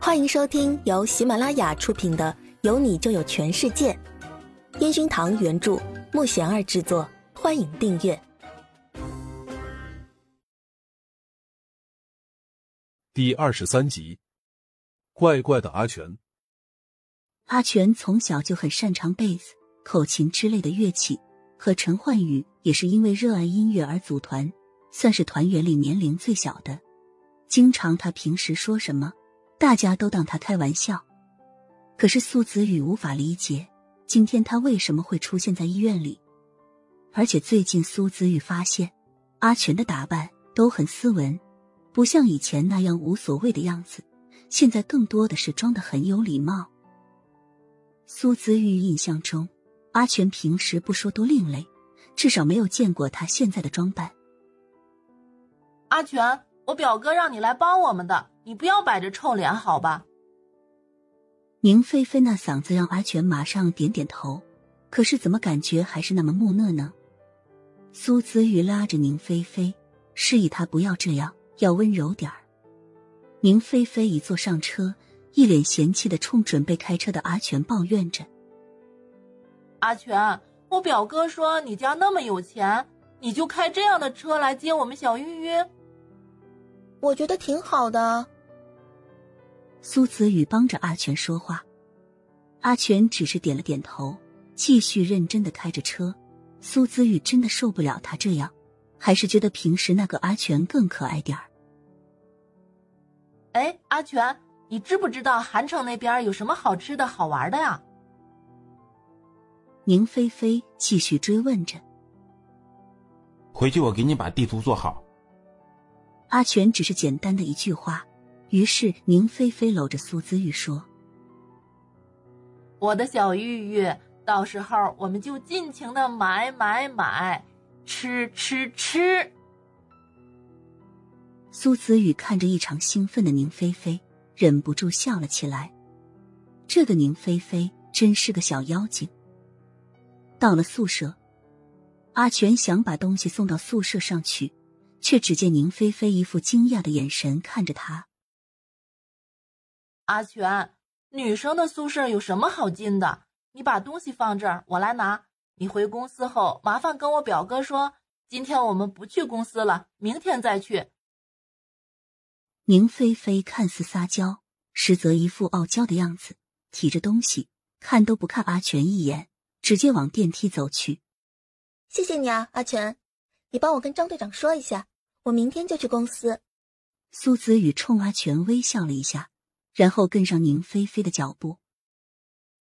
欢迎收听由喜马拉雅出品的《有你就有全世界》，烟熏堂原著，木贤儿制作。欢迎订阅第二十三集。怪怪的阿全，阿全从小就很擅长贝斯、口琴之类的乐器，和陈焕宇也是因为热爱音乐而组团，算是团员里年龄最小的。经常他平时说什么。大家都当他开玩笑，可是苏子宇无法理解今天他为什么会出现在医院里。而且最近苏子宇发现，阿全的打扮都很斯文，不像以前那样无所谓的样子，现在更多的是装的很有礼貌。苏子玉印象中，阿全平时不说多另类，至少没有见过他现在的装扮。阿全，我表哥让你来帮我们的。你不要摆着臭脸，好吧？宁菲菲那嗓子让阿全马上点点头，可是怎么感觉还是那么木讷呢？苏子玉拉着宁菲菲，示意她不要这样，要温柔点儿。宁菲菲一坐上车，一脸嫌弃的冲准备开车的阿全抱怨着：“阿全，我表哥说你家那么有钱，你就开这样的车来接我们小玉玉。我觉得挺好的。”苏子宇帮着阿全说话，阿全只是点了点头，继续认真的开着车。苏子宇真的受不了他这样，还是觉得平时那个阿全更可爱点儿。哎，阿全，你知不知道韩城那边有什么好吃的好玩的呀？宁菲菲继续追问着。回去我给你把地图做好。阿全只是简单的一句话。于是，宁菲菲搂着苏子玉说：“我的小玉玉，到时候我们就尽情的买买买，吃吃吃。”苏子宇看着异常兴奋的宁菲菲，忍不住笑了起来。这个宁菲菲真是个小妖精。到了宿舍，阿全想把东西送到宿舍上去，却只见宁菲菲一副惊讶的眼神看着他。阿全，女生的宿舍有什么好进的？你把东西放这儿，我来拿。你回公司后，麻烦跟我表哥说，今天我们不去公司了，明天再去。宁菲菲看似撒娇，实则一副傲娇的样子，提着东西，看都不看阿全一眼，直接往电梯走去。谢谢你啊，阿全，你帮我跟张队长说一下，我明天就去公司。苏子宇冲阿全微笑了一下。然后跟上宁菲菲的脚步，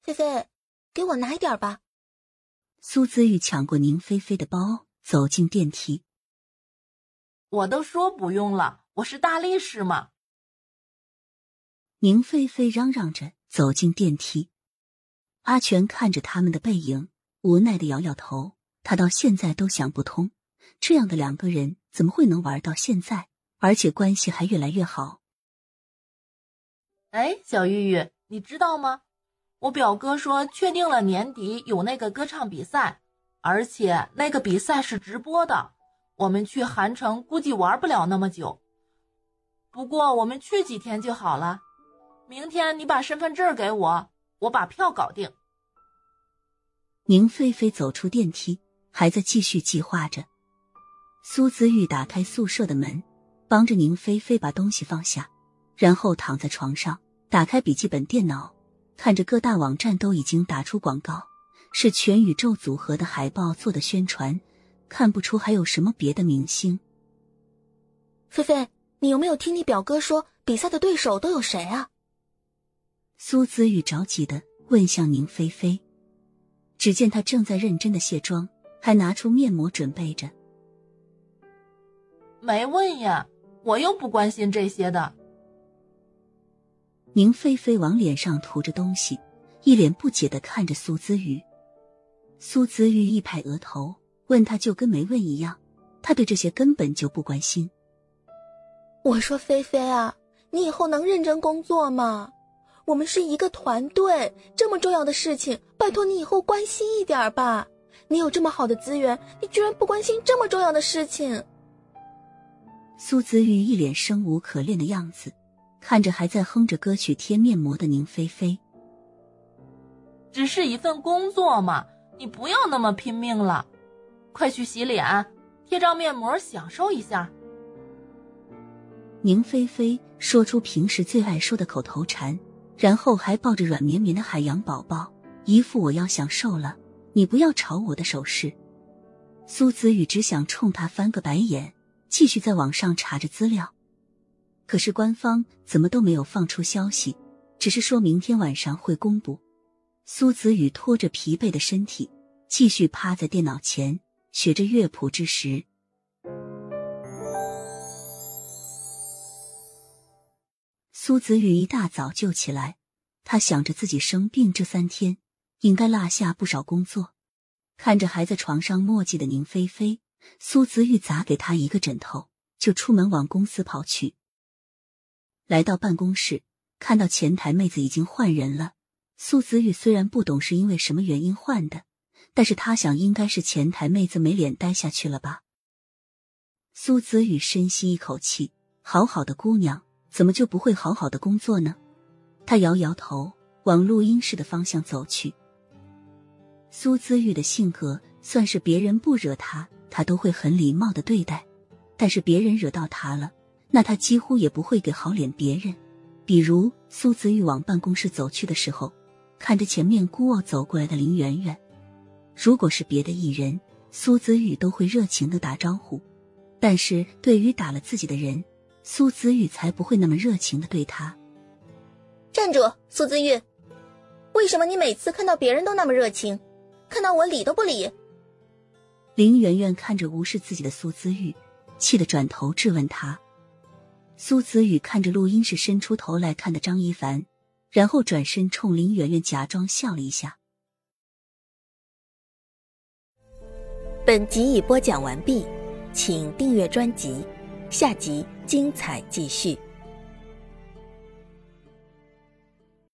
菲菲，给我拿一点吧。苏子玉抢过宁菲菲的包，走进电梯。我都说不用了，我是大力士嘛。宁菲菲嚷嚷着走进电梯，阿全看着他们的背影，无奈的摇摇头。他到现在都想不通，这样的两个人怎么会能玩到现在，而且关系还越来越好。哎，小玉玉，你知道吗？我表哥说确定了年底有那个歌唱比赛，而且那个比赛是直播的。我们去韩城估计玩不了那么久，不过我们去几天就好了。明天你把身份证给我，我把票搞定。宁菲菲走出电梯，还在继续计划着。苏子玉打开宿舍的门，帮着宁菲菲把东西放下，然后躺在床上。打开笔记本电脑，看着各大网站都已经打出广告，是全宇宙组合的海报做的宣传，看不出还有什么别的明星。菲菲，你有没有听你表哥说比赛的对手都有谁啊？苏子玉着急的问向宁菲菲，只见她正在认真的卸妆，还拿出面膜准备着。没问呀，我又不关心这些的。宁菲菲往脸上涂着东西，一脸不解的看着苏子玉。苏子玉一拍额头，问他就跟没问一样，他对这些根本就不关心。我说菲菲啊，你以后能认真工作吗？我们是一个团队，这么重要的事情，拜托你以后关心一点吧。你有这么好的资源，你居然不关心这么重要的事情。苏子玉一脸生无可恋的样子。看着还在哼着歌曲贴面膜的宁菲菲，只是一份工作嘛，你不要那么拼命了，快去洗脸，贴张面膜享受一下。宁菲菲说出平时最爱说的口头禅，然后还抱着软绵绵的海洋宝宝，一副我要享受了，你不要吵我的手势。苏子宇只想冲他翻个白眼，继续在网上查着资料。可是官方怎么都没有放出消息，只是说明天晚上会公布。苏子宇拖着疲惫的身体，继续趴在电脑前学着乐谱之时。苏子宇一大早就起来，他想着自己生病这三天应该落下不少工作。看着还在床上墨迹的宁菲菲，苏子玉砸给她一个枕头，就出门往公司跑去。来到办公室，看到前台妹子已经换人了。苏子玉虽然不懂是因为什么原因换的，但是他想应该是前台妹子没脸待下去了吧。苏子玉深吸一口气，好好的姑娘。怎么就不会好好的工作呢？他摇摇头，往录音室的方向走去。苏姿玉的性格算是别人不惹他，他都会很礼貌的对待；但是别人惹到他了，那他几乎也不会给好脸别人。比如苏子玉往办公室走去的时候，看着前面孤傲走过来的林媛媛，如果是别的艺人，苏子玉都会热情的打招呼；但是对于打了自己的人，苏子玉才不会那么热情的对他。站住，苏子玉！为什么你每次看到别人都那么热情，看到我理都不理？林媛媛看着无视自己的苏子玉，气得转头质问他。苏子宇看着录音室伸出头来看的张一凡，然后转身冲林媛媛假装笑了一下。本集已播讲完毕，请订阅专辑。下集精彩继续。